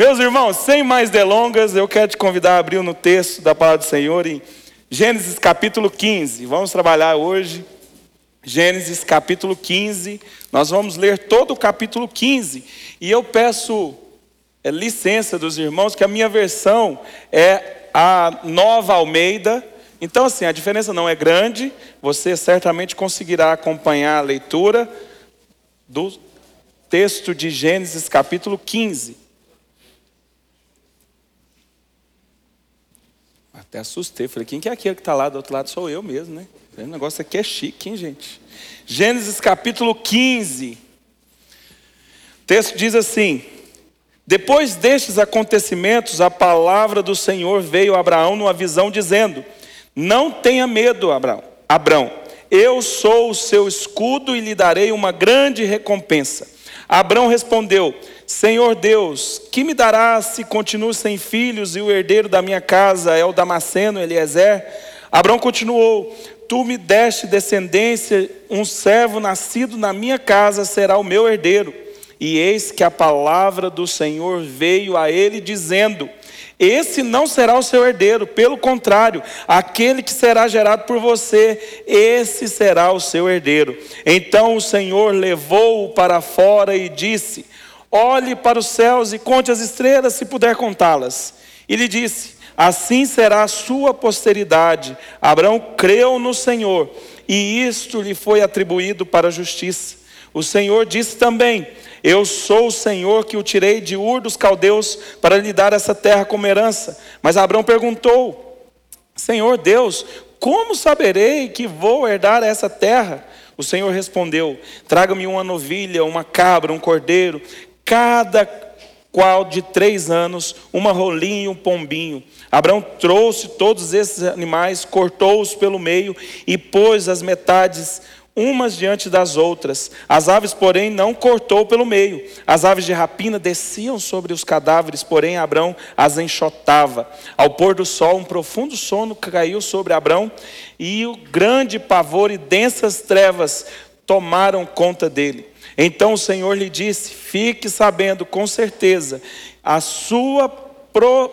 Meus irmãos, sem mais delongas, eu quero te convidar a abrir no texto da palavra do Senhor em Gênesis capítulo 15. Vamos trabalhar hoje. Gênesis capítulo 15. Nós vamos ler todo o capítulo 15. E eu peço é, licença dos irmãos, que a minha versão é a nova Almeida. Então, assim, a diferença não é grande. Você certamente conseguirá acompanhar a leitura do texto de Gênesis capítulo 15. Até assustei, falei, quem que é aquele que está lá do outro lado? Sou eu mesmo, né? O negócio aqui é chique, hein, gente? Gênesis capítulo 15. O texto diz assim: Depois destes acontecimentos, a palavra do Senhor veio a Abraão numa visão, dizendo: Não tenha medo, Abraão. Abraão, eu sou o seu escudo e lhe darei uma grande recompensa. Abraão respondeu: Senhor Deus, que me darás se continuo sem filhos e o herdeiro da minha casa é o Damasceno Eliezer? Abraão continuou: Tu me deste descendência, um servo nascido na minha casa será o meu herdeiro. E eis que a palavra do Senhor veio a ele dizendo: esse não será o seu herdeiro, pelo contrário, aquele que será gerado por você, esse será o seu herdeiro. Então o Senhor levou-o para fora e disse: Olhe para os céus e conte as estrelas, se puder contá-las. E lhe disse: Assim será a sua posteridade. Abraão creu no Senhor, e isto lhe foi atribuído para a justiça. O Senhor disse também: Eu sou o Senhor que o tirei de Ur dos caldeus para lhe dar essa terra como herança. Mas Abraão perguntou: Senhor Deus, como saberei que vou herdar essa terra? O Senhor respondeu: Traga-me uma novilha, uma cabra, um cordeiro, cada qual de três anos, uma rolinha e um pombinho. Abraão trouxe todos esses animais, cortou-os pelo meio e pôs as metades umas diante das outras. As aves, porém, não cortou pelo meio. As aves de rapina desciam sobre os cadáveres, porém Abraão as enxotava. Ao pôr do sol, um profundo sono caiu sobre Abraão, e o grande pavor e densas trevas tomaram conta dele. Então o Senhor lhe disse: Fique sabendo com certeza, a sua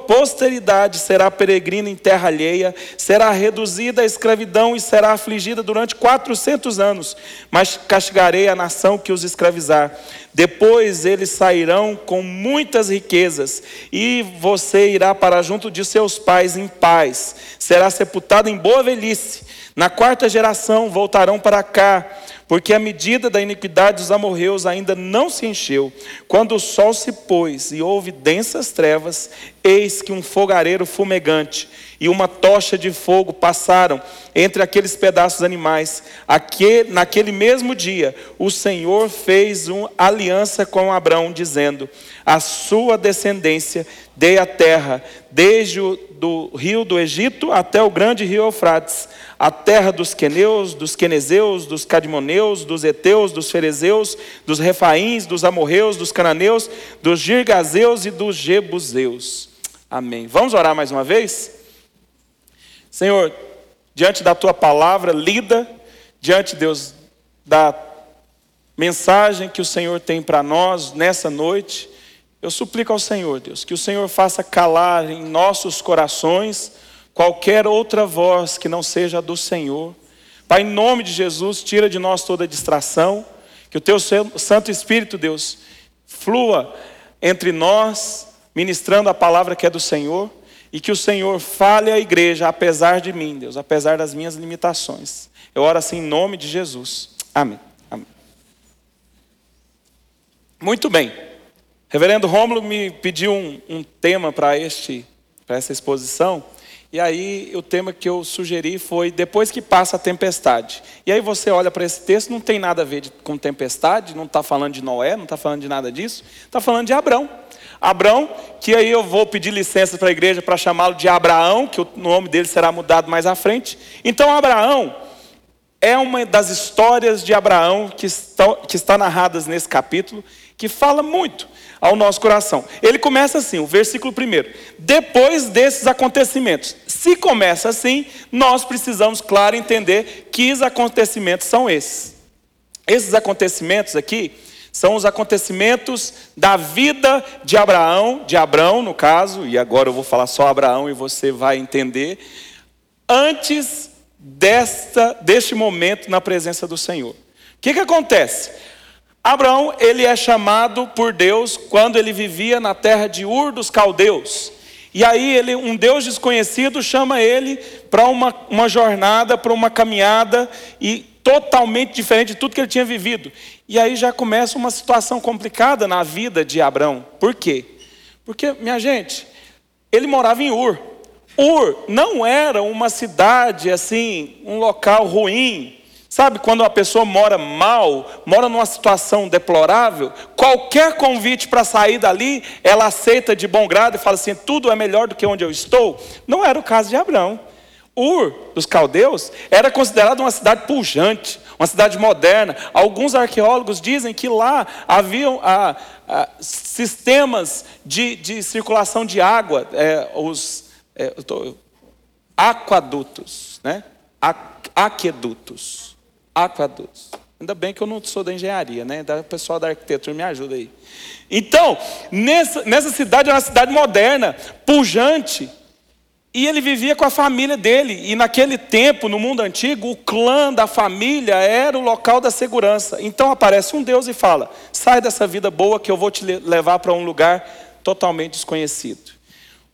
posteridade será peregrina em terra alheia, será reduzida à escravidão e será afligida durante quatrocentos anos, mas castigarei a nação que os escravizar. Depois eles sairão com muitas riquezas, e você irá para junto de seus pais em paz, será sepultado em boa velhice. Na quarta geração voltarão para cá porque a medida da iniquidade dos amorreus ainda não se encheu. Quando o sol se pôs e houve densas trevas, eis que um fogareiro fumegante e uma tocha de fogo passaram entre aqueles pedaços animais. Aquele, naquele mesmo dia, o Senhor fez uma aliança com Abraão, dizendo: A sua descendência dei a terra, desde o do rio do Egito até o grande rio Eufrates a terra dos queneus, dos quenezeus, dos cadmoneus, dos eteus, dos ferezeus, dos refaíns, dos amorreus, dos cananeus, dos girgazeus e dos jebuseus. Amém. Vamos orar mais uma vez? Senhor, diante da tua palavra lida, diante, Deus, da mensagem que o Senhor tem para nós nessa noite, eu suplico ao Senhor, Deus, que o Senhor faça calar em nossos corações qualquer outra voz que não seja a do Senhor. Pai, em nome de Jesus, tira de nós toda distração, que o teu Santo Espírito, Deus, flua entre nós, ministrando a palavra que é do Senhor, e que o Senhor fale à igreja, apesar de mim, Deus, apesar das minhas limitações. Eu oro assim em nome de Jesus. Amém. Amém. Muito bem. Reverendo Rômulo me pediu um, um tema para este, para essa exposição. E aí o tema que eu sugeri foi depois que passa a tempestade. E aí você olha para esse texto, não tem nada a ver com tempestade, não está falando de Noé, não está falando de nada disso, está falando de Abrão. Abrão, que aí eu vou pedir licença para a igreja para chamá-lo de Abraão, que o nome dele será mudado mais à frente. Então Abraão é uma das histórias de Abraão que, estão, que está narradas nesse capítulo, que fala muito ao nosso coração. Ele começa assim, o versículo primeiro. Depois desses acontecimentos. Se começa assim, nós precisamos, claro, entender que os acontecimentos são esses. Esses acontecimentos aqui São os acontecimentos da vida de Abraão, de Abraão no caso, e agora eu vou falar só Abraão e você vai entender, antes desta, deste momento na presença do Senhor. O que, que acontece? Abraão, ele é chamado por Deus quando ele vivia na terra de Ur dos Caldeus. E aí ele, um Deus desconhecido chama ele para uma, uma jornada, para uma caminhada e totalmente diferente de tudo que ele tinha vivido. E aí já começa uma situação complicada na vida de Abraão. Por quê? Porque, minha gente, ele morava em Ur. Ur não era uma cidade assim, um local ruim, Sabe, quando uma pessoa mora mal, mora numa situação deplorável, qualquer convite para sair dali, ela aceita de bom grado e fala assim: tudo é melhor do que onde eu estou. Não era o caso de Abraão. Ur, dos caldeus, era considerado uma cidade pujante, uma cidade moderna. Alguns arqueólogos dizem que lá haviam ah, ah, sistemas de, de, circulação de água, é, os é, tô, aquadutos, né? aquedutos aquadutos. Ainda bem que eu não sou da engenharia, né? O pessoal da arquitetura me ajuda aí. Então, nessa, nessa cidade, é uma cidade moderna, pujante. E ele vivia com a família dele. E naquele tempo, no mundo antigo, o clã da família era o local da segurança. Então aparece um Deus e fala: sai dessa vida boa que eu vou te levar para um lugar totalmente desconhecido.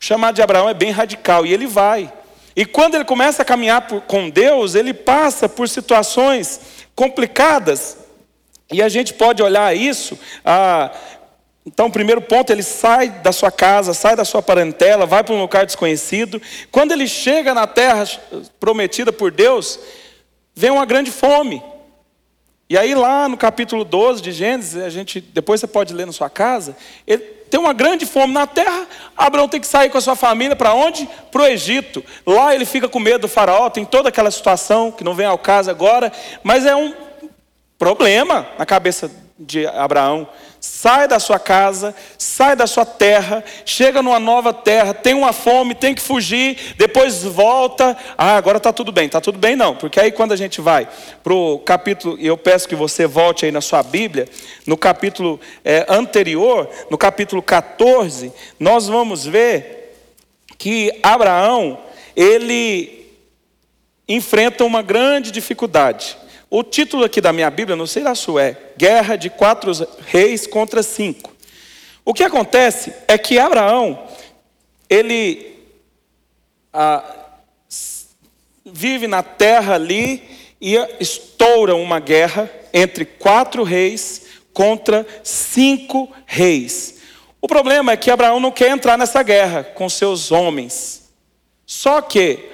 Chamado de Abraão é bem radical e ele vai. E quando ele começa a caminhar por, com Deus, ele passa por situações complicadas. E a gente pode olhar isso. Ah, então, primeiro ponto, ele sai da sua casa, sai da sua parentela, vai para um lugar desconhecido. Quando ele chega na terra prometida por Deus, vem uma grande fome. E aí, lá no capítulo 12 de Gênesis, a gente, depois você pode ler na sua casa, ele tem uma grande fome na terra, Abraão tem que sair com a sua família para onde? Para o Egito. Lá ele fica com medo do faraó, tem toda aquela situação que não vem ao caso agora, mas é um problema na cabeça de Abraão. Sai da sua casa, sai da sua terra, chega numa nova terra, tem uma fome, tem que fugir, depois volta. Ah, agora está tudo bem. Está tudo bem, não, porque aí quando a gente vai para o capítulo, e eu peço que você volte aí na sua Bíblia, no capítulo é, anterior, no capítulo 14, nós vamos ver que Abraão, ele enfrenta uma grande dificuldade. O título aqui da minha Bíblia, não sei da sua, é Guerra de Quatro Reis contra Cinco. O que acontece é que Abraão, ele ah, vive na terra ali e estoura uma guerra entre quatro reis contra cinco reis. O problema é que Abraão não quer entrar nessa guerra com seus homens. Só que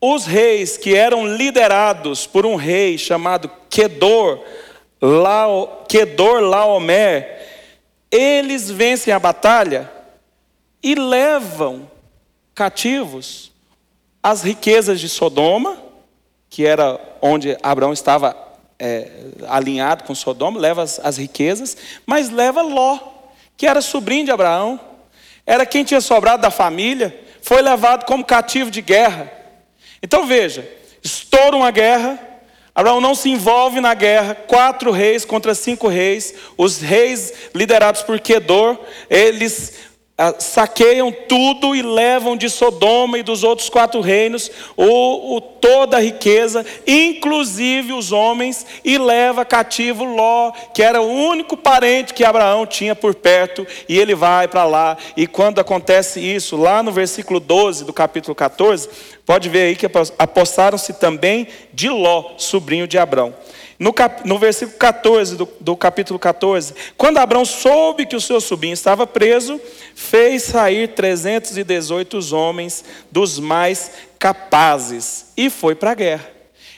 os reis que eram liderados por um rei chamado Kedor, Lao, Kedor Laomer, eles vencem a batalha e levam cativos as riquezas de Sodoma, que era onde Abraão estava é, alinhado com Sodoma, leva as, as riquezas, mas leva Ló, que era sobrinho de Abraão, era quem tinha sobrado da família, foi levado como cativo de guerra. Então veja, estoura uma guerra, Abraão não se envolve na guerra, quatro reis contra cinco reis, os reis liderados por Kedor, eles ah, saqueiam tudo e levam de Sodoma e dos outros quatro reinos o, o, toda a riqueza, inclusive os homens, e leva cativo Ló, que era o único parente que Abraão tinha por perto, e ele vai para lá. E quando acontece isso, lá no versículo 12 do capítulo 14, pode ver aí que apossaram-se também de Ló, sobrinho de Abraão. No, cap, no versículo 14 do, do capítulo 14, quando Abraão soube que o seu sobrinho estava preso, fez sair 318 homens dos mais capazes e foi para a guerra.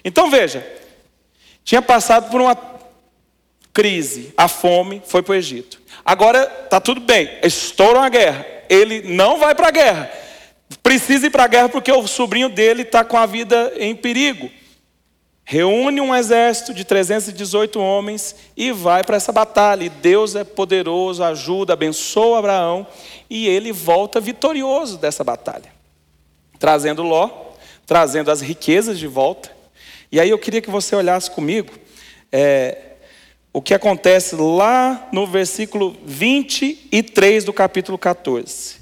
Então veja, tinha passado por uma crise, a fome, foi para o Egito. Agora está tudo bem, estoura uma guerra, ele não vai para a guerra, precisa ir para a guerra porque o sobrinho dele está com a vida em perigo reúne um exército de 318 homens e vai para essa batalha. E Deus é poderoso, ajuda, abençoa Abraão e ele volta vitorioso dessa batalha, trazendo Ló, trazendo as riquezas de volta. E aí eu queria que você olhasse comigo é, o que acontece lá no versículo 23 do capítulo 14.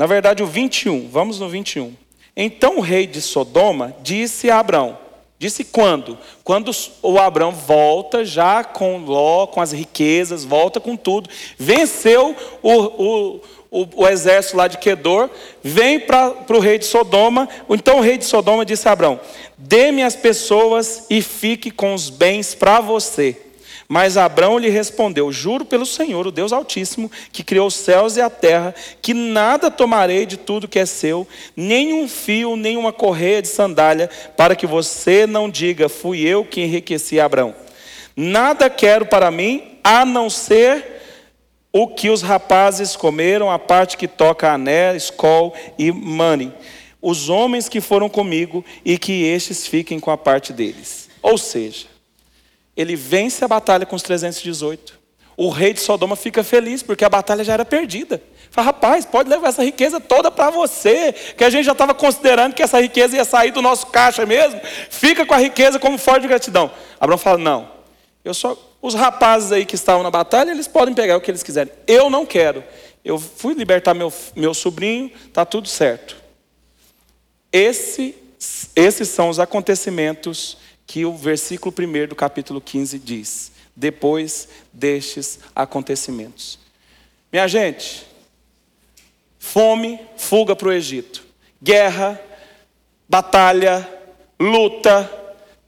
Na verdade, o 21, vamos no 21. Então o rei de Sodoma disse a Abraão: Disse quando? Quando o Abraão volta já com Ló, com as riquezas, volta com tudo, venceu o, o, o, o exército lá de Quedor, vem para o rei de Sodoma. Então o rei de Sodoma disse a Abraão: Dê-me as pessoas e fique com os bens para você. Mas Abraão lhe respondeu: Juro pelo Senhor, o Deus Altíssimo, que criou os céus e a terra, que nada tomarei de tudo que é seu, nem um fio, nem uma correia de sandália, para que você não diga: Fui eu que enriqueci Abraão. Nada quero para mim, a não ser o que os rapazes comeram, a parte que toca ané, escol e mani. Os homens que foram comigo, e que estes fiquem com a parte deles. Ou seja, ele vence a batalha com os 318. O rei de Sodoma fica feliz, porque a batalha já era perdida. Fala, rapaz, pode levar essa riqueza toda para você, que a gente já estava considerando que essa riqueza ia sair do nosso caixa mesmo. Fica com a riqueza como forte de gratidão. Abraão fala: não, eu só. Os rapazes aí que estavam na batalha, eles podem pegar o que eles quiserem. Eu não quero. Eu fui libertar meu, meu sobrinho, está tudo certo. Esse, esses são os acontecimentos que o versículo 1 do capítulo 15 diz: depois destes acontecimentos. Minha gente, fome, fuga para o Egito, guerra, batalha, luta,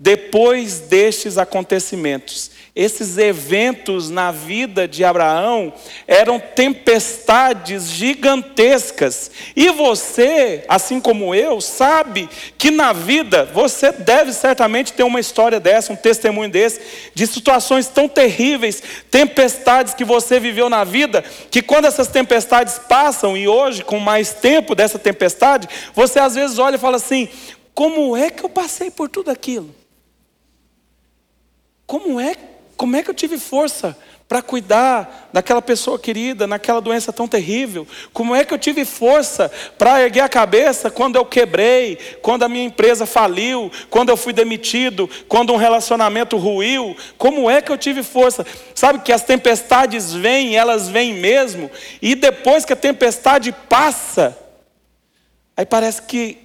depois destes acontecimentos, esses eventos na vida de Abraão eram tempestades gigantescas. E você, assim como eu, sabe que na vida você deve certamente ter uma história dessa, um testemunho desse, de situações tão terríveis, tempestades que você viveu na vida, que quando essas tempestades passam, e hoje, com mais tempo dessa tempestade, você às vezes olha e fala assim: como é que eu passei por tudo aquilo? Como é como é que eu tive força para cuidar daquela pessoa querida, naquela doença tão terrível? Como é que eu tive força para erguer a cabeça quando eu quebrei, quando a minha empresa faliu, quando eu fui demitido, quando um relacionamento ruiu? Como é que eu tive força? Sabe que as tempestades vêm, elas vêm mesmo, e depois que a tempestade passa, aí parece que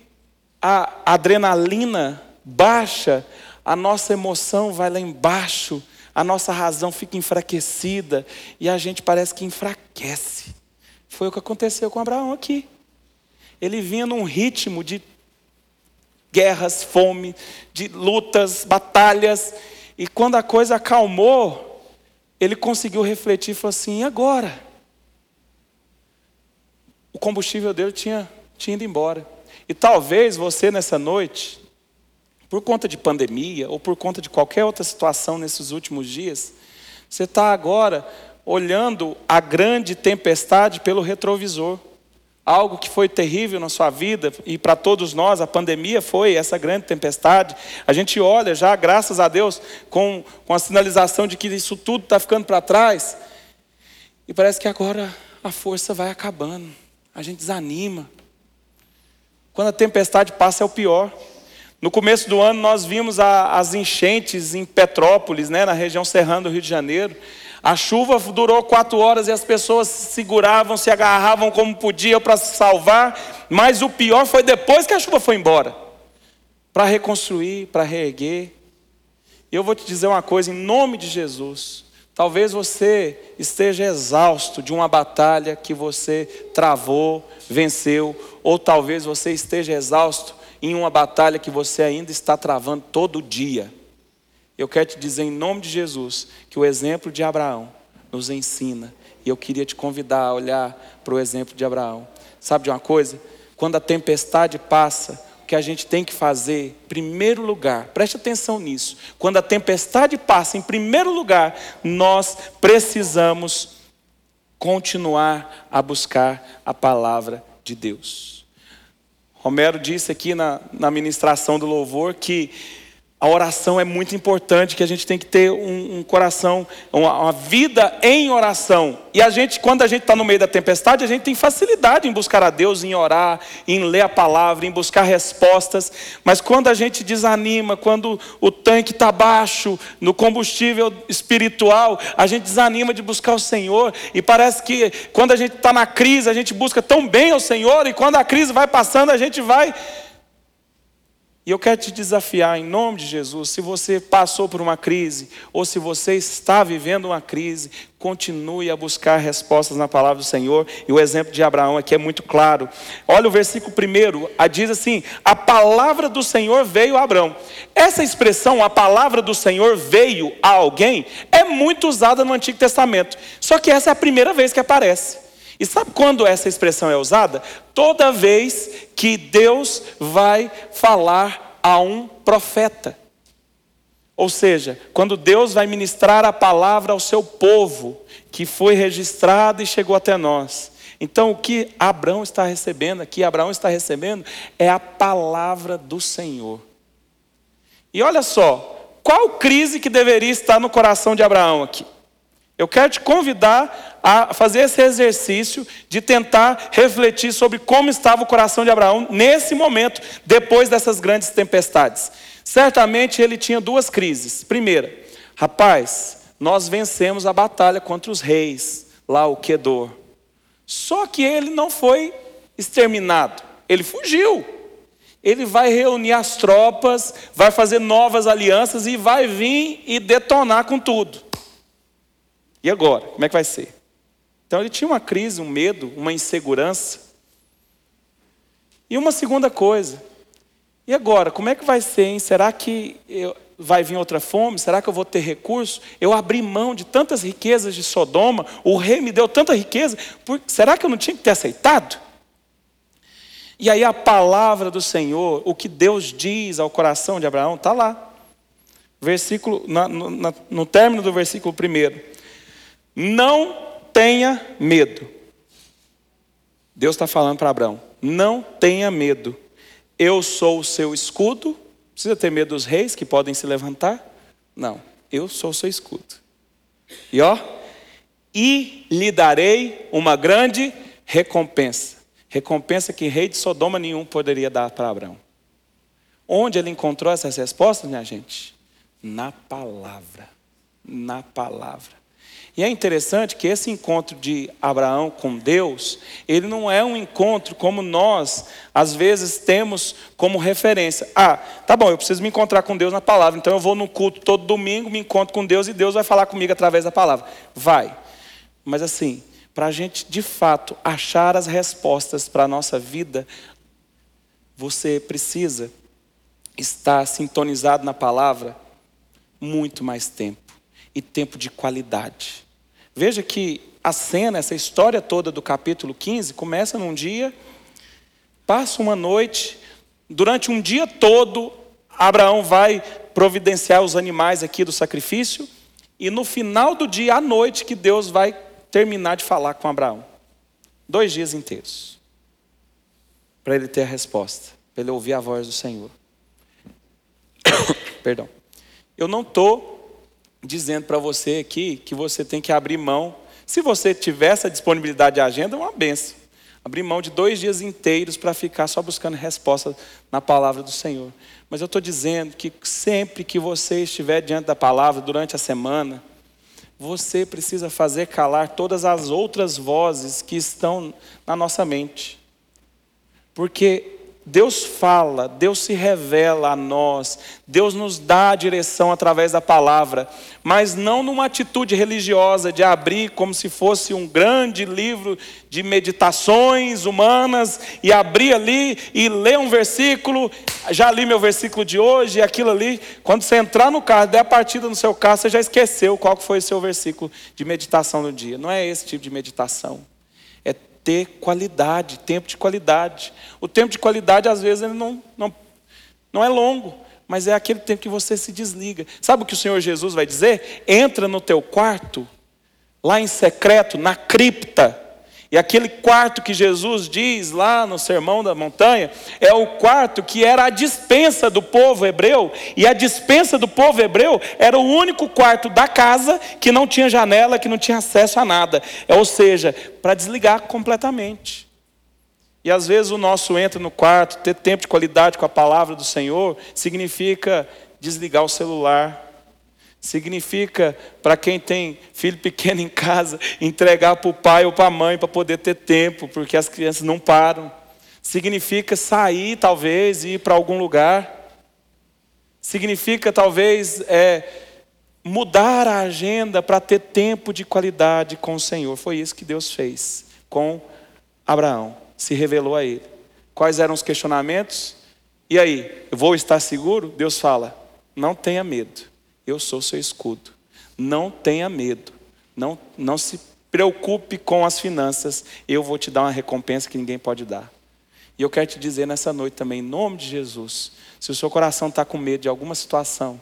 a adrenalina baixa, a nossa emoção vai lá embaixo a nossa razão fica enfraquecida e a gente parece que enfraquece. Foi o que aconteceu com Abraão aqui. Ele vinha num ritmo de guerras, fome, de lutas, batalhas, e quando a coisa acalmou, ele conseguiu refletir e falou assim: e agora? O combustível dele tinha, tinha ido embora. E talvez você nessa noite por conta de pandemia ou por conta de qualquer outra situação nesses últimos dias, você está agora olhando a grande tempestade pelo retrovisor. Algo que foi terrível na sua vida e para todos nós, a pandemia foi essa grande tempestade. A gente olha já, graças a Deus, com, com a sinalização de que isso tudo está ficando para trás. E parece que agora a força vai acabando. A gente desanima. Quando a tempestade passa, é o pior. No começo do ano, nós vimos a, as enchentes em Petrópolis, né, na região serrana do Rio de Janeiro. A chuva durou quatro horas e as pessoas se seguravam, se agarravam como podiam para se salvar. Mas o pior foi depois que a chuva foi embora para reconstruir, para reerguer. E eu vou te dizer uma coisa, em nome de Jesus. Talvez você esteja exausto de uma batalha que você travou, venceu, ou talvez você esteja exausto em uma batalha que você ainda está travando todo dia. Eu quero te dizer em nome de Jesus que o exemplo de Abraão nos ensina. E eu queria te convidar a olhar para o exemplo de Abraão. Sabe de uma coisa? Quando a tempestade passa, o que a gente tem que fazer, em primeiro lugar, preste atenção nisso. Quando a tempestade passa, em primeiro lugar, nós precisamos continuar a buscar a palavra de Deus. Romero disse aqui na, na ministração do louvor que A oração é muito importante, que a gente tem que ter um, um coração, uma, uma, vida em oração. E a gente, quando a gente está no meio da tempestade, a gente tem facilidade em buscar a Deus, em orar, em ler a palavra, em buscar respostas. Mas quando a gente desanima, quando o tanque está baixo, no combustível espiritual, a gente desanima de buscar o Senhor. E parece que quando a gente está na crise, a gente busca tão bem o Senhor, e quando a crise vai passando, a gente vai e eu quero te desafiar em nome de Jesus, se você passou por uma crise, ou se você está vivendo uma crise, continue a buscar respostas na palavra do Senhor. E o exemplo de Abraão aqui é muito claro. Olha o versículo primeiro, diz assim: a palavra do Senhor veio a Abraão. Essa expressão, a palavra do Senhor veio a alguém, é muito usada no Antigo Testamento. Só que essa é a primeira vez que aparece. E sabe quando essa expressão é usada? Toda vez que Deus vai falar a um profeta. Ou seja, quando Deus vai ministrar a palavra ao seu povo, que foi registrado e chegou até nós. Então, o que Abraão está recebendo aqui, Abraão está recebendo, é a palavra do Senhor. E olha só, qual crise que deveria estar no coração de Abraão aqui? Eu quero te convidar a fazer esse exercício de tentar refletir sobre como estava o coração de Abraão nesse momento, depois dessas grandes tempestades. Certamente ele tinha duas crises. Primeira, rapaz, nós vencemos a batalha contra os reis, lá o Quedor. Só que ele não foi exterminado, ele fugiu. Ele vai reunir as tropas, vai fazer novas alianças e vai vir e detonar com tudo. E agora? Como é que vai ser? Então ele tinha uma crise, um medo, uma insegurança. E uma segunda coisa. E agora, como é que vai ser, hein? Será que eu, vai vir outra fome? Será que eu vou ter recurso? Eu abri mão de tantas riquezas de Sodoma, o rei me deu tanta riqueza, por, será que eu não tinha que ter aceitado? E aí a palavra do Senhor, o que Deus diz ao coração de Abraão, está lá. Versículo, na, no, no término do versículo primeiro. Não tenha medo. Deus está falando para Abraão: não tenha medo. Eu sou o seu escudo. Precisa ter medo dos reis que podem se levantar? Não, eu sou o seu escudo. E ó, e lhe darei uma grande recompensa. Recompensa que rei de Sodoma nenhum poderia dar para Abraão. Onde ele encontrou essas respostas, minha gente? Na palavra. Na palavra. E é interessante que esse encontro de Abraão com Deus, ele não é um encontro como nós, às vezes, temos como referência. Ah, tá bom, eu preciso me encontrar com Deus na palavra, então eu vou no culto todo domingo, me encontro com Deus e Deus vai falar comigo através da palavra. Vai. Mas assim, para a gente de fato achar as respostas para a nossa vida, você precisa estar sintonizado na palavra muito mais tempo e tempo de qualidade. Veja que a cena, essa história toda do capítulo 15, começa num dia, passa uma noite, durante um dia todo, Abraão vai providenciar os animais aqui do sacrifício, e no final do dia, à noite, que Deus vai terminar de falar com Abraão. Dois dias inteiros. Para ele ter a resposta, para ele ouvir a voz do Senhor. Perdão. Eu não estou dizendo para você aqui que você tem que abrir mão. Se você tiver essa disponibilidade de agenda, é uma benção. Abrir mão de dois dias inteiros para ficar só buscando resposta na palavra do Senhor. Mas eu estou dizendo que sempre que você estiver diante da palavra durante a semana, você precisa fazer calar todas as outras vozes que estão na nossa mente. Porque Deus fala, Deus se revela a nós, Deus nos dá a direção através da palavra, mas não numa atitude religiosa de abrir como se fosse um grande livro de meditações humanas e abrir ali e ler um versículo, já li meu versículo de hoje e aquilo ali. Quando você entrar no carro, der a partida no seu carro, você já esqueceu qual foi o seu versículo de meditação do dia. Não é esse tipo de meditação ter qualidade, tempo de qualidade. O tempo de qualidade, às vezes, ele não, não, não é longo, mas é aquele tempo que você se desliga. Sabe o que o Senhor Jesus vai dizer? Entra no teu quarto, lá em secreto, na cripta, E aquele quarto que Jesus diz lá no Sermão da Montanha é o quarto que era a dispensa do povo hebreu, e a dispensa do povo hebreu era o único quarto da casa que não tinha janela, que não tinha acesso a nada, é, ou seja, para desligar completamente. E às vezes o nosso entra no quarto, ter tempo de qualidade com a palavra do Senhor, significa desligar o celular, Significa, para quem tem filho pequeno em casa, entregar para o pai ou para a mãe para poder ter tempo, porque as crianças não param. Significa sair, talvez, e ir para algum lugar. Significa, talvez, é, mudar a agenda para ter tempo de qualidade com o Senhor. Foi isso que Deus fez com Abraão. Se revelou a ele. Quais eram os questionamentos? E aí, vou estar seguro? Deus fala: não tenha medo eu sou seu escudo. Não tenha medo. Não, não se preocupe com as finanças. Eu vou te dar uma recompensa que ninguém pode dar. E eu quero te dizer nessa noite também, em nome de Jesus, se o seu coração está com medo de alguma situação,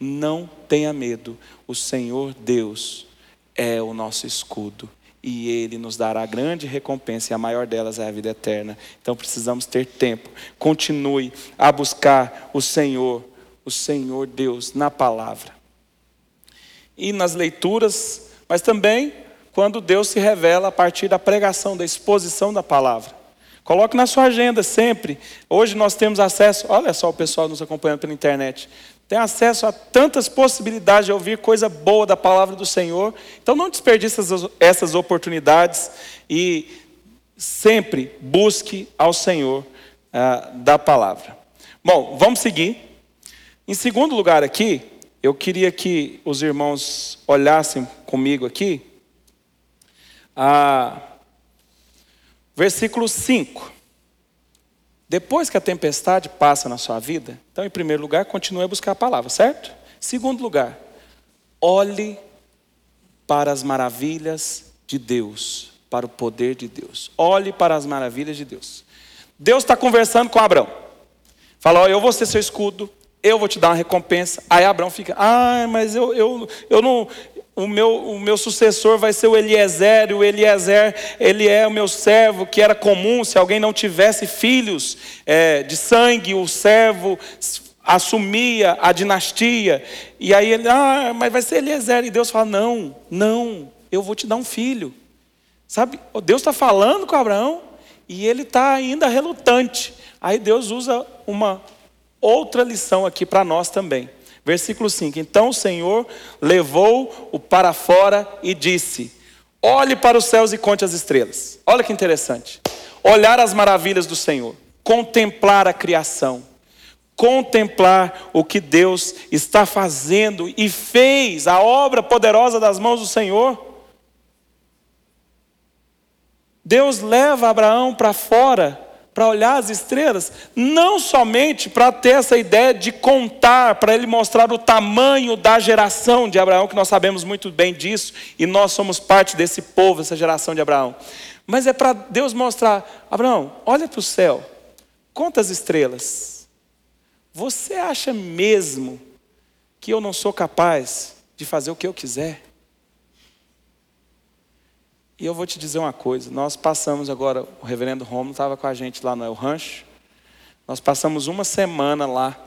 não tenha medo. O Senhor Deus é o nosso escudo e Ele nos dará grande recompensa, e a maior delas é a vida eterna. Então precisamos ter tempo. Continue a buscar o Senhor o Senhor Deus na palavra. E nas leituras, mas também quando Deus se revela a partir da pregação, da exposição da palavra. Coloque na sua agenda sempre. Hoje nós temos acesso, olha só o pessoal nos acompanhando pela internet. Tem acesso a tantas possibilidades de ouvir coisa boa da palavra do Senhor. Então não desperdice essas, oportunidades e sempre busque ao Senhor ah, da palavra. Bom, vamos seguir. Em segundo lugar aqui, eu queria que os irmãos olhassem comigo aqui, versículo 5. Depois que a tempestade passa na sua vida, então, em primeiro lugar, continue a buscar a palavra, certo? Segundo lugar, olhe para as maravilhas de Deus, para o poder de Deus. Olhe para as maravilhas de Deus. Deus está conversando com Abraão. Fala, ó, eu vou ser seu escudo, eu vou te dar uma recompensa. Aí Abraão fica, ah, mas eu, eu, eu não. O meu, o meu sucessor vai ser o Eliezer, e o Eliezer, ele é o meu servo, que era comum, se alguém não tivesse filhos é, de sangue, o servo assumia a dinastia. E aí ele, ah, mas vai ser Eliezer. E Deus fala: não, não, eu vou te dar um filho. Sabe, Deus está falando com Abraão e ele está ainda relutante. Aí Deus usa uma outra lição aqui para nós também. Versículo 5: Então o Senhor levou-o para fora e disse: Olhe para os céus e conte as estrelas. Olha que interessante. Olhar as maravilhas do Senhor, contemplar a criação, contemplar o que Deus está fazendo e fez, a obra poderosa das mãos do Senhor. Deus leva Abraão para fora para olhar as estrelas, não somente para ter essa ideia de contar, para ele mostrar o tamanho da geração de Abraão, que nós sabemos muito bem disso, e nós somos parte desse povo, essa geração de Abraão. Mas é para Deus mostrar: Abraão, olha para o céu, conta as estrelas. Você acha mesmo que eu não sou capaz de fazer o que eu quiser? E eu vou te dizer uma coisa: nós passamos agora, o reverendo Romulo estava com a gente lá no El Rancho, nós passamos uma semana lá.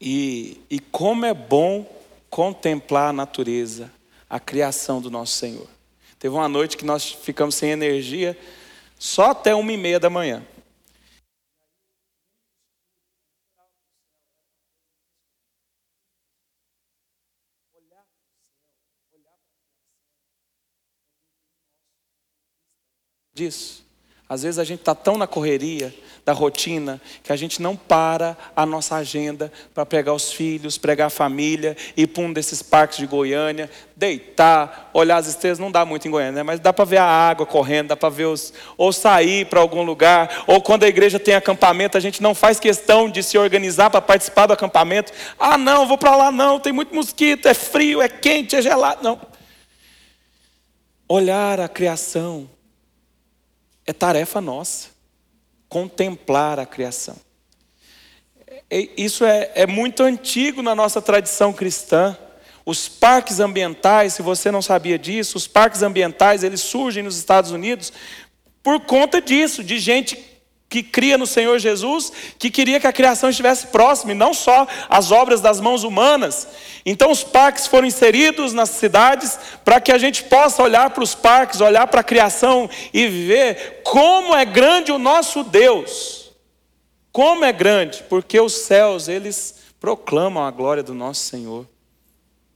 E, e como é bom contemplar a natureza, a criação do nosso Senhor. Teve uma noite que nós ficamos sem energia, só até uma e meia da manhã. Disso. Às vezes a gente está tão na correria da rotina que a gente não para a nossa agenda para pregar os filhos, pregar a família, ir para um desses parques de Goiânia, deitar, olhar as estrelas. Não dá muito em Goiânia, né? mas dá para ver a água correndo, dá para ver os. Ou sair para algum lugar, ou quando a igreja tem acampamento, a gente não faz questão de se organizar para participar do acampamento. Ah, não, vou para lá, não, tem muito mosquito, é frio, é quente, é gelado. Não. Olhar a criação é tarefa nossa contemplar a criação. Isso é, é muito antigo na nossa tradição cristã. Os parques ambientais, se você não sabia disso, os parques ambientais, eles surgem nos Estados Unidos por conta disso, de gente que cria no Senhor Jesus, que queria que a criação estivesse próxima, e não só as obras das mãos humanas. Então os parques foram inseridos nas cidades para que a gente possa olhar para os parques, olhar para a criação e ver como é grande o nosso Deus. Como é grande, porque os céus, eles proclamam a glória do nosso Senhor.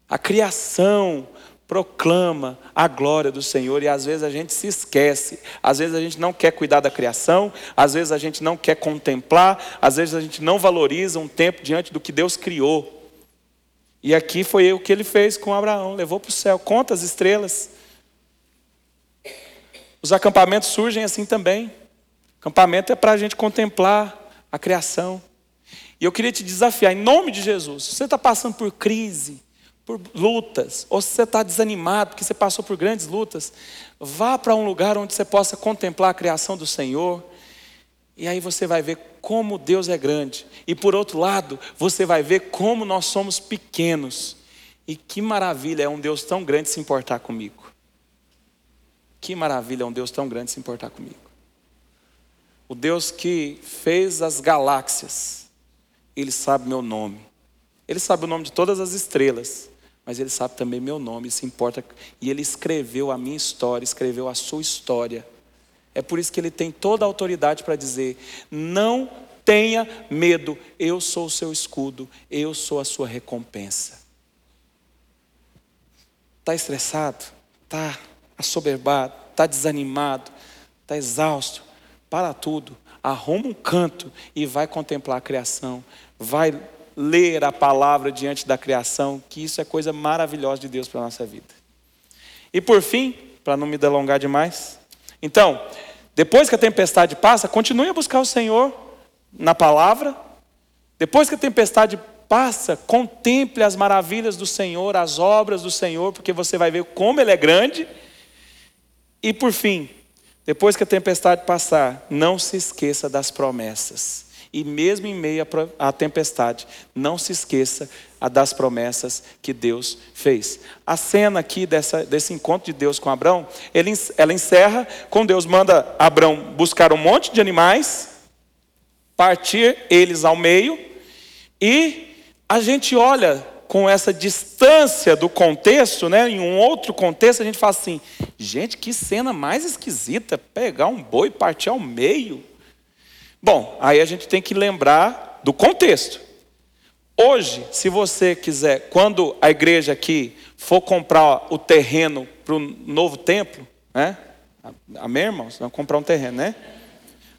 A criação proclama a glória do Senhor e às vezes a gente se esquece, às vezes a gente não quer cuidar da criação, às vezes a gente não quer contemplar, às vezes a gente não valoriza um tempo diante do que Deus criou. E aqui foi o que ele fez com Abraão, levou para o céu, conta as estrelas. Os acampamentos surgem assim também. Acampamento é para a gente contemplar a criação. E eu queria te desafiar, em nome de Jesus, se você está passando por crise, por lutas, ou se você está desanimado porque você passou por grandes lutas, vá para um lugar onde você possa contemplar a criação do Senhor, e aí você vai ver como Deus é grande, e por outro lado, você vai ver como nós somos pequenos, e que maravilha é um Deus tão grande se importar comigo. Que maravilha é um Deus tão grande se importar comigo. O Deus que fez as galáxias, Ele sabe meu nome. Ele sabe o nome de todas as estrelas mas Ele sabe também meu nome, se importa. E Ele escreveu a minha história, escreveu a sua história. É por isso que Ele tem toda a autoridade para dizer: não tenha medo, eu sou o seu escudo, eu sou a sua recompensa. Está estressado? Está assoberbado? Está desanimado? Está exausto? Para tudo, arruma um canto e vai contemplar a criação, vai ler a palavra diante da criação, que isso é coisa maravilhosa de Deus para a nossa vida. E por fim, para não me delongar demais, então, depois que a tempestade passa, continue a buscar o Senhor na palavra. Depois que a tempestade passa, contemple as maravilhas do Senhor, as obras do Senhor, porque você vai ver como Ele é grande. E por fim, depois que a tempestade passar, não se esqueça das promessas. E mesmo em meio à tempestade, não se esqueça das promessas que Deus fez. A cena aqui dessa, desse encontro de Deus com Abraão, ele, ela encerra com Deus manda Abraão buscar um monte de animais, partir eles ao meio, e a gente olha com essa distância do contexto, né, em um outro contexto, a gente fala assim: gente, que cena mais esquisita, pegar um boi e partir ao meio. Bom, aí a gente tem que lembrar do contexto. Hoje, se você quiser, quando a igreja aqui for comprar o terreno para o novo templo, né? Amém, irmãos? Vão comprar um terreno, né?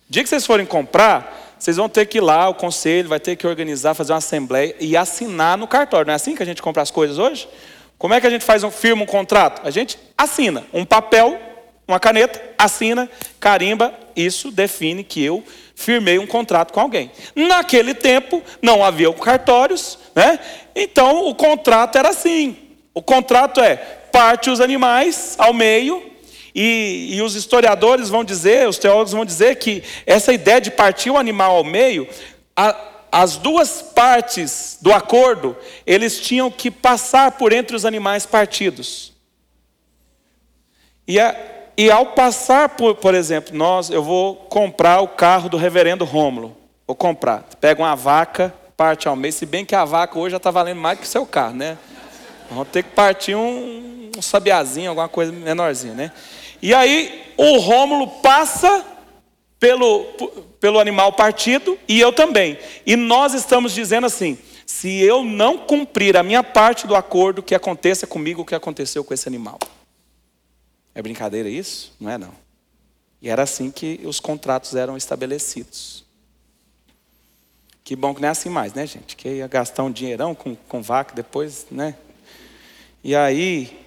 O dia que vocês forem comprar, vocês vão ter que ir lá, o conselho vai ter que organizar, fazer uma assembleia e assinar no cartório. Não é assim que a gente compra as coisas hoje? Como é que a gente faz um firma um contrato? A gente assina um papel, uma caneta, assina, carimba, isso define que eu firmei um contrato com alguém. Naquele tempo não havia cartórios, né? Então o contrato era assim. O contrato é parte os animais ao meio e, e, os historiadores vão dizer, os teólogos vão dizer que essa ideia de partir o animal ao meio, a, as duas partes do acordo, eles tinham que passar por entre os animais partidos. E a, e ao passar por, por exemplo, nós, eu vou comprar o carro do reverendo Rômulo. Vou comprar. Pega uma vaca, parte ao mês, se bem que a vaca hoje já está valendo mais que o seu carro, né? Vamos ter que partir um, um sabiazinho, alguma coisa menorzinha, né? E aí o Rômulo passa pelo, pelo animal partido e eu também. E nós estamos dizendo assim: se eu não cumprir a minha parte do acordo, que aconteça comigo o que aconteceu com esse animal. É brincadeira isso? Não é não. E era assim que os contratos eram estabelecidos. Que bom que não é assim mais, né, gente? Que ia gastar um dinheirão com, com vaca depois, né? E aí,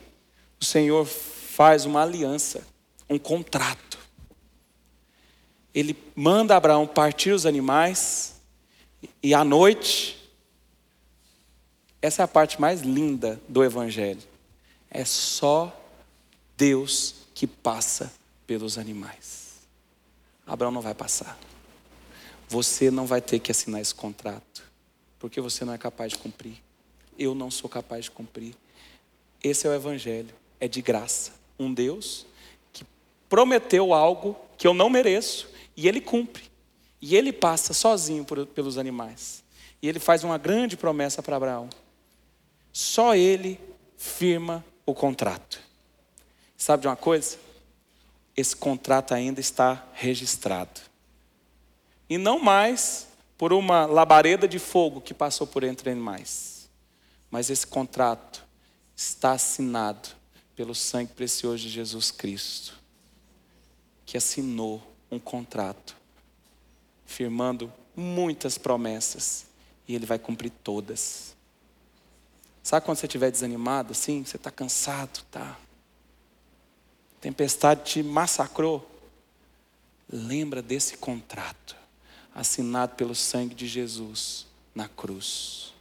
o Senhor faz uma aliança, um contrato. Ele manda Abraão partir os animais, e à noite, essa é a parte mais linda do Evangelho. É só Deus que passa pelos animais. Abraão não vai passar. Você não vai ter que assinar esse contrato, porque você não é capaz de cumprir. Eu não sou capaz de cumprir. Esse é o Evangelho, é de graça. Um Deus que prometeu algo que eu não mereço e ele cumpre. E ele passa sozinho por, pelos animais. E ele faz uma grande promessa para Abraão. Só ele firma o contrato. Sabe de uma coisa? Esse contrato ainda está registrado. E não mais por uma labareda de fogo que passou por entre animais. Mas esse contrato está assinado pelo sangue precioso de Jesus Cristo, que assinou um contrato, firmando muitas promessas, e ele vai cumprir todas. Sabe quando você estiver desanimado, assim, você está cansado, tá? Tempestade te massacrou. Lembra desse contrato, assinado pelo sangue de Jesus na cruz.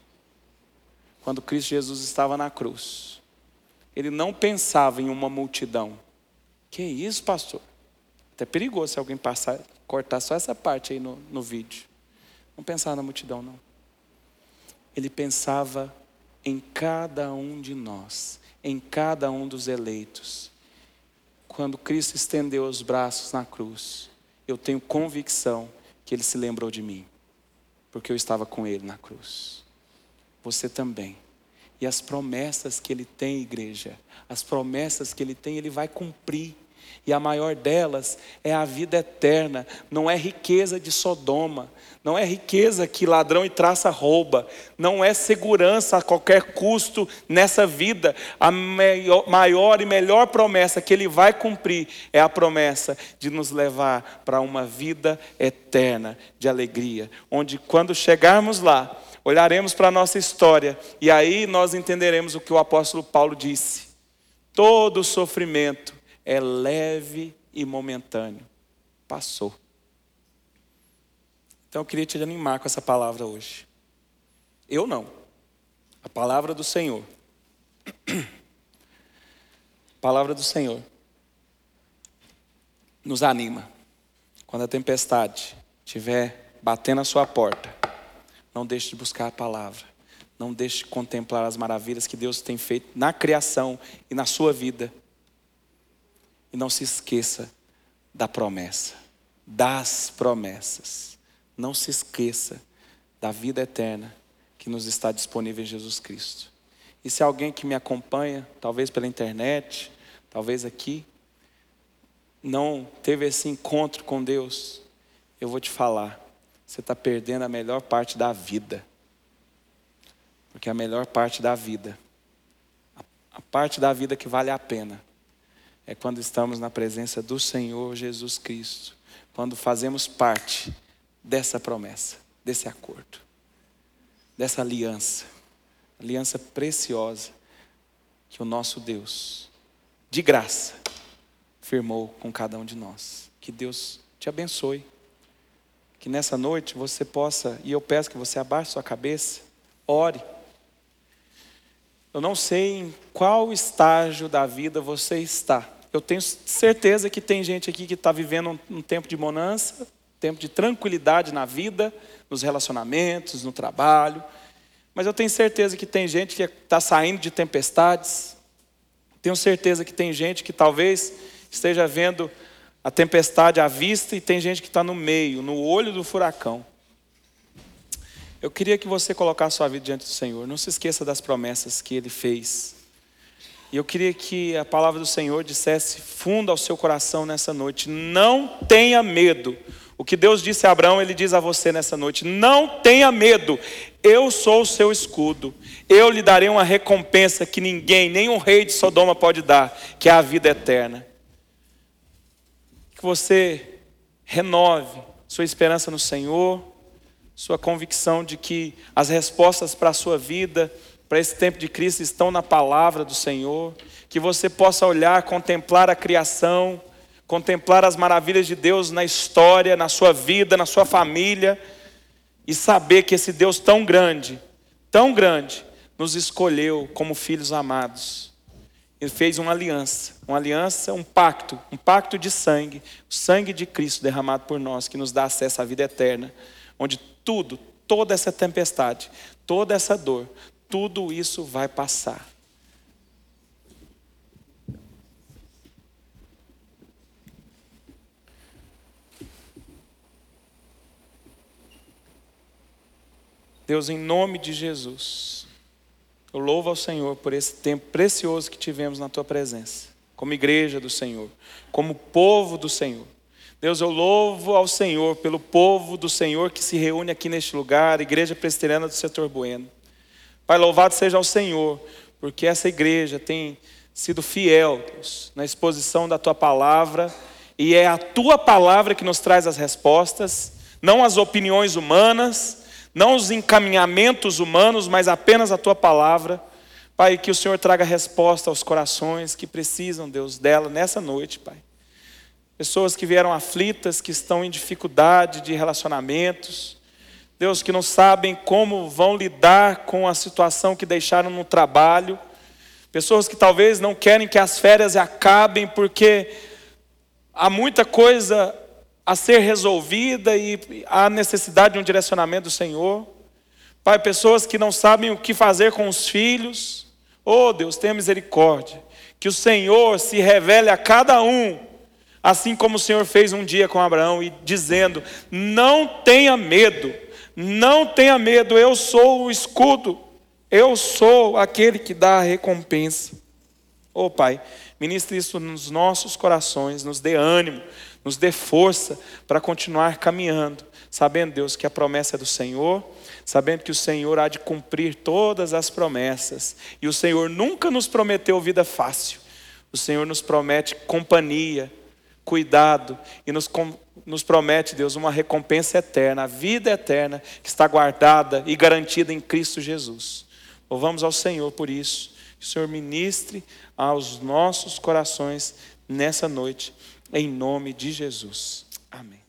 Quando Cristo Jesus estava na cruz, ele não pensava em uma multidão. Que isso, pastor? Até perigoso se alguém passar, cortar só essa parte aí no, no vídeo. Não pensava na multidão, não. Ele pensava em cada um de nós, em cada um dos eleitos. Quando Cristo estendeu os braços na cruz, eu tenho convicção que Ele se lembrou de mim, porque eu estava com Ele na cruz. Você também. E as promessas que Ele tem, igreja, as promessas que Ele tem, Ele vai cumprir. E a maior delas é a vida eterna, não é riqueza de Sodoma, não é riqueza que ladrão e traça rouba, não é segurança a qualquer custo nessa vida. A maior e melhor promessa que Ele vai cumprir é a promessa de nos levar para uma vida eterna de alegria, onde quando chegarmos lá, olharemos para a nossa história e aí nós entenderemos o que o apóstolo Paulo disse: todo sofrimento é leve e momentâneo. Passou. Então eu queria te animar com essa palavra hoje. Eu não. A palavra do Senhor. A palavra do Senhor nos anima. Quando a tempestade estiver batendo a sua porta, não deixe de buscar a palavra. Não deixe de contemplar as maravilhas que Deus tem feito na criação e na sua vida. E não se esqueça da promessa, das promessas. Não se esqueça da vida eterna que nos está disponível em Jesus Cristo. E se alguém que me acompanha, talvez pela internet, talvez aqui, não teve esse encontro com Deus, eu vou te falar, você está perdendo a melhor parte da vida. Porque a melhor parte da vida, a parte da vida que vale a pena, é quando estamos na presença do Senhor Jesus Cristo, quando fazemos parte dessa promessa, desse acordo, dessa aliança, aliança preciosa que o nosso Deus, de graça, firmou com cada um de nós. Que Deus te abençoe. Que nessa noite você possa, e eu peço que você abaixe sua cabeça, ore. Eu não sei em qual estágio da vida você está. Eu tenho certeza que tem gente aqui que está vivendo um, um tempo de bonança, tempo de tranquilidade na vida, nos relacionamentos, no trabalho. Mas eu tenho certeza que tem gente que está saindo de tempestades. Tenho certeza que tem gente que talvez esteja vendo a tempestade à vista e tem gente que está no meio, no olho do furacão. Eu queria que você colocasse sua vida diante do Senhor. Não se esqueça das promessas que Ele fez e eu queria que a palavra do Senhor dissesse fundo ao seu coração nessa noite: não tenha medo. O que Deus disse a Abraão, Ele diz a você nessa noite: não tenha medo, eu sou o seu escudo, eu lhe darei uma recompensa que ninguém, nem um rei de Sodoma pode dar, que é a vida eterna. Que você renove sua esperança no Senhor, sua convicção de que as respostas para a sua vida para esse tempo de crise estão na palavra do Senhor, que você possa olhar, contemplar a criação, contemplar as maravilhas de Deus na história, na sua vida, na sua família, e saber que esse Deus tão grande, tão grande, nos escolheu como filhos amados. Ele fez uma aliança, uma aliança, um pacto, um pacto de sangue, o sangue de Cristo derramado por nós, que nos dá acesso à vida eterna, onde tudo, toda essa tempestade, toda essa dor, tudo isso vai passar. Deus, em nome de Jesus, eu louvo ao Senhor por esse tempo precioso que tivemos na tua presença, como igreja do Senhor, como povo do Senhor. Deus, eu louvo ao Senhor pelo povo do Senhor que se reúne aqui neste lugar, Igreja Presbiteriana do Setor Bueno. Pai, louvado seja o Senhor, porque essa igreja tem sido fiel, Deus, na exposição da tua palavra, e é a tua palavra que nos traz as respostas, não as opiniões humanas, não os encaminhamentos humanos, mas apenas a tua palavra. Pai, que o Senhor traga resposta aos corações que precisam, Deus, dela nessa noite, Pai. Pessoas que vieram aflitas, que estão em dificuldade de relacionamentos, Deus, que não sabem como vão lidar com a situação que deixaram no trabalho, pessoas que talvez não querem que as férias acabem porque há muita coisa a ser resolvida e há necessidade de um direcionamento do Senhor. Pai, pessoas que não sabem o que fazer com os filhos. Oh, Deus, tenha misericórdia. Que o Senhor se revele a cada um, assim como o Senhor fez um dia com Abraão, e dizendo: Não tenha medo, não tenha medo, eu sou o escudo, eu sou aquele que dá a recompensa. Oh, Pai, ministre isso nos nossos corações, nos dê ânimo, nos dê força para continuar caminhando, sabendo, Deus, que a promessa é do Senhor, sabendo que o Senhor há de cumprir todas as promessas, e o Senhor nunca nos prometeu vida fácil, o Senhor nos promete companhia, cuidado, e nos, nos promete, Deus, uma recompensa eterna, a vida eterna que está guardada e garantida em Cristo Jesus. Louvamos ao Senhor por isso, que o Senhor ministre aos nossos corações nessa noite em nome de Jesus. Amém.